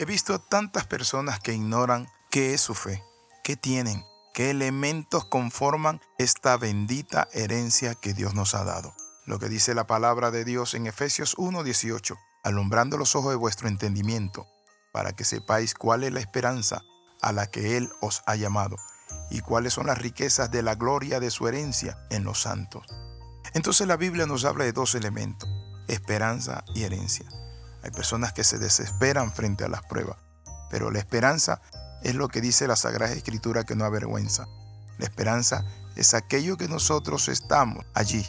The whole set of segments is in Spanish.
He visto tantas personas que ignoran qué es su fe, qué tienen, qué elementos conforman esta bendita herencia que Dios nos ha dado. Lo que dice la palabra de Dios en Efesios 1:18, alumbrando los ojos de vuestro entendimiento, para que sepáis cuál es la esperanza a la que Él os ha llamado y cuáles son las riquezas de la gloria de su herencia en los santos. Entonces la Biblia nos habla de dos elementos, esperanza y herencia. Hay personas que se desesperan frente a las pruebas, pero la esperanza es lo que dice la Sagrada Escritura que no avergüenza. La esperanza es aquello que nosotros estamos allí,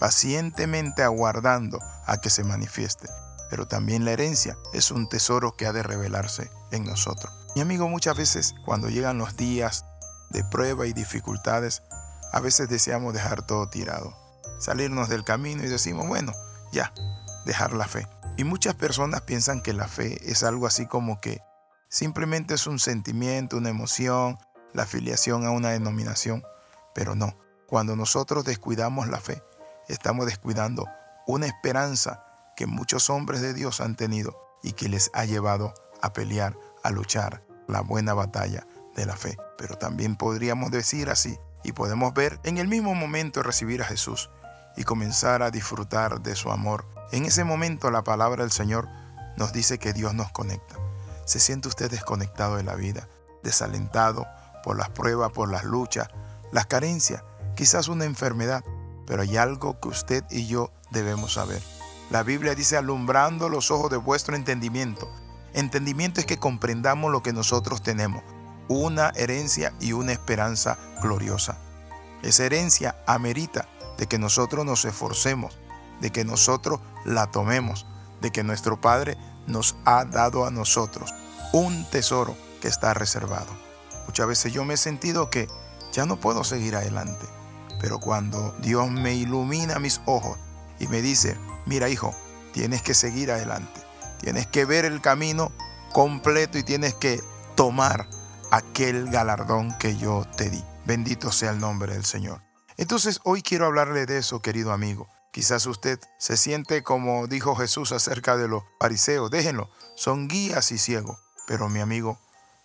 pacientemente aguardando a que se manifieste. Pero también la herencia es un tesoro que ha de revelarse en nosotros. Mi amigo, muchas veces cuando llegan los días de prueba y dificultades, a veces deseamos dejar todo tirado, salirnos del camino y decimos, bueno, ya, dejar la fe. Y muchas personas piensan que la fe es algo así como que simplemente es un sentimiento, una emoción, la afiliación a una denominación, pero no. Cuando nosotros descuidamos la fe, estamos descuidando una esperanza que muchos hombres de Dios han tenido y que les ha llevado a pelear, a luchar la buena batalla de la fe. Pero también podríamos decir así, y podemos ver en el mismo momento recibir a Jesús y comenzar a disfrutar de su amor. En ese momento la palabra del Señor nos dice que Dios nos conecta. ¿Se siente usted desconectado de la vida, desalentado por las pruebas, por las luchas, las carencias, quizás una enfermedad? Pero hay algo que usted y yo debemos saber. La Biblia dice alumbrando los ojos de vuestro entendimiento. Entendimiento es que comprendamos lo que nosotros tenemos, una herencia y una esperanza gloriosa. Esa herencia amerita de que nosotros nos esforcemos, de que nosotros la tomemos, de que nuestro Padre nos ha dado a nosotros un tesoro que está reservado. Muchas veces yo me he sentido que ya no puedo seguir adelante, pero cuando Dios me ilumina mis ojos y me dice, mira hijo, tienes que seguir adelante, tienes que ver el camino completo y tienes que tomar aquel galardón que yo te di. Bendito sea el nombre del Señor. Entonces hoy quiero hablarle de eso, querido amigo. Quizás usted se siente como dijo Jesús acerca de los fariseos. Déjenlo, son guías y ciegos. Pero mi amigo,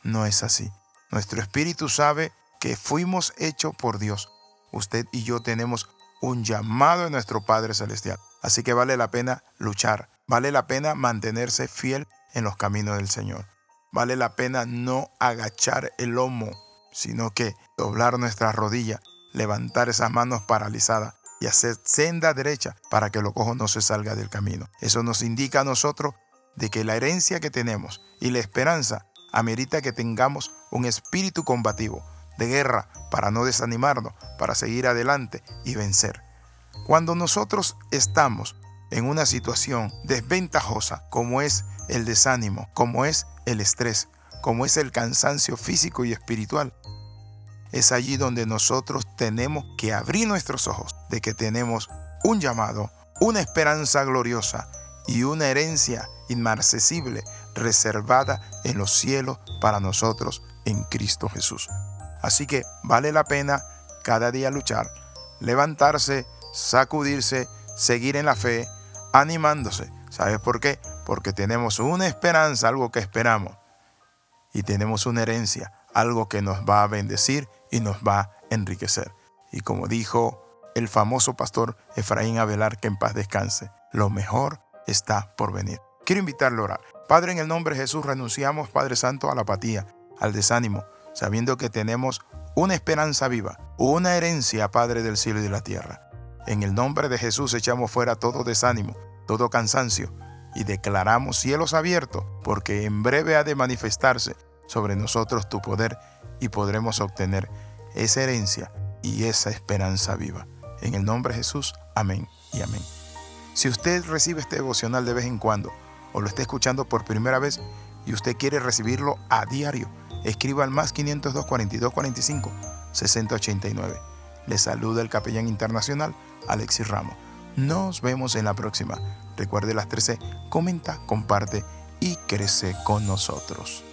no es así. Nuestro espíritu sabe que fuimos hechos por Dios. Usted y yo tenemos un llamado de nuestro Padre Celestial. Así que vale la pena luchar. Vale la pena mantenerse fiel en los caminos del Señor. Vale la pena no agachar el lomo, sino que doblar nuestras rodillas, levantar esas manos paralizadas y hacer senda derecha para que lo cojo no se salga del camino. Eso nos indica a nosotros de que la herencia que tenemos y la esperanza amerita que tengamos un espíritu combativo de guerra para no desanimarnos, para seguir adelante y vencer. Cuando nosotros estamos en una situación desventajosa como es el desánimo, como es el estrés, como es el cansancio físico y espiritual. Es allí donde nosotros tenemos que abrir nuestros ojos de que tenemos un llamado, una esperanza gloriosa y una herencia inmarcesible reservada en los cielos para nosotros en Cristo Jesús. Así que vale la pena cada día luchar, levantarse, sacudirse, seguir en la fe, animándose. ¿Sabes por qué? Porque tenemos una esperanza, algo que esperamos. Y tenemos una herencia, algo que nos va a bendecir y nos va a enriquecer. Y como dijo el famoso pastor Efraín Avelar, que en paz descanse, lo mejor está por venir. Quiero invitarle a orar. Padre, en el nombre de Jesús renunciamos, Padre Santo, a la apatía, al desánimo, sabiendo que tenemos una esperanza viva, una herencia, Padre del cielo y de la tierra. En el nombre de Jesús echamos fuera todo desánimo, todo cansancio, y declaramos cielos abiertos, porque en breve ha de manifestarse sobre nosotros tu poder y podremos obtener esa herencia y esa esperanza viva. En el nombre de Jesús, amén y amén. Si usted recibe este devocional de vez en cuando o lo está escuchando por primera vez y usted quiere recibirlo a diario, escriba al más 502 42 45 6089. Le saluda el capellán internacional Alexis Ramos. Nos vemos en la próxima. Recuerde las 13, comenta, comparte y crece con nosotros.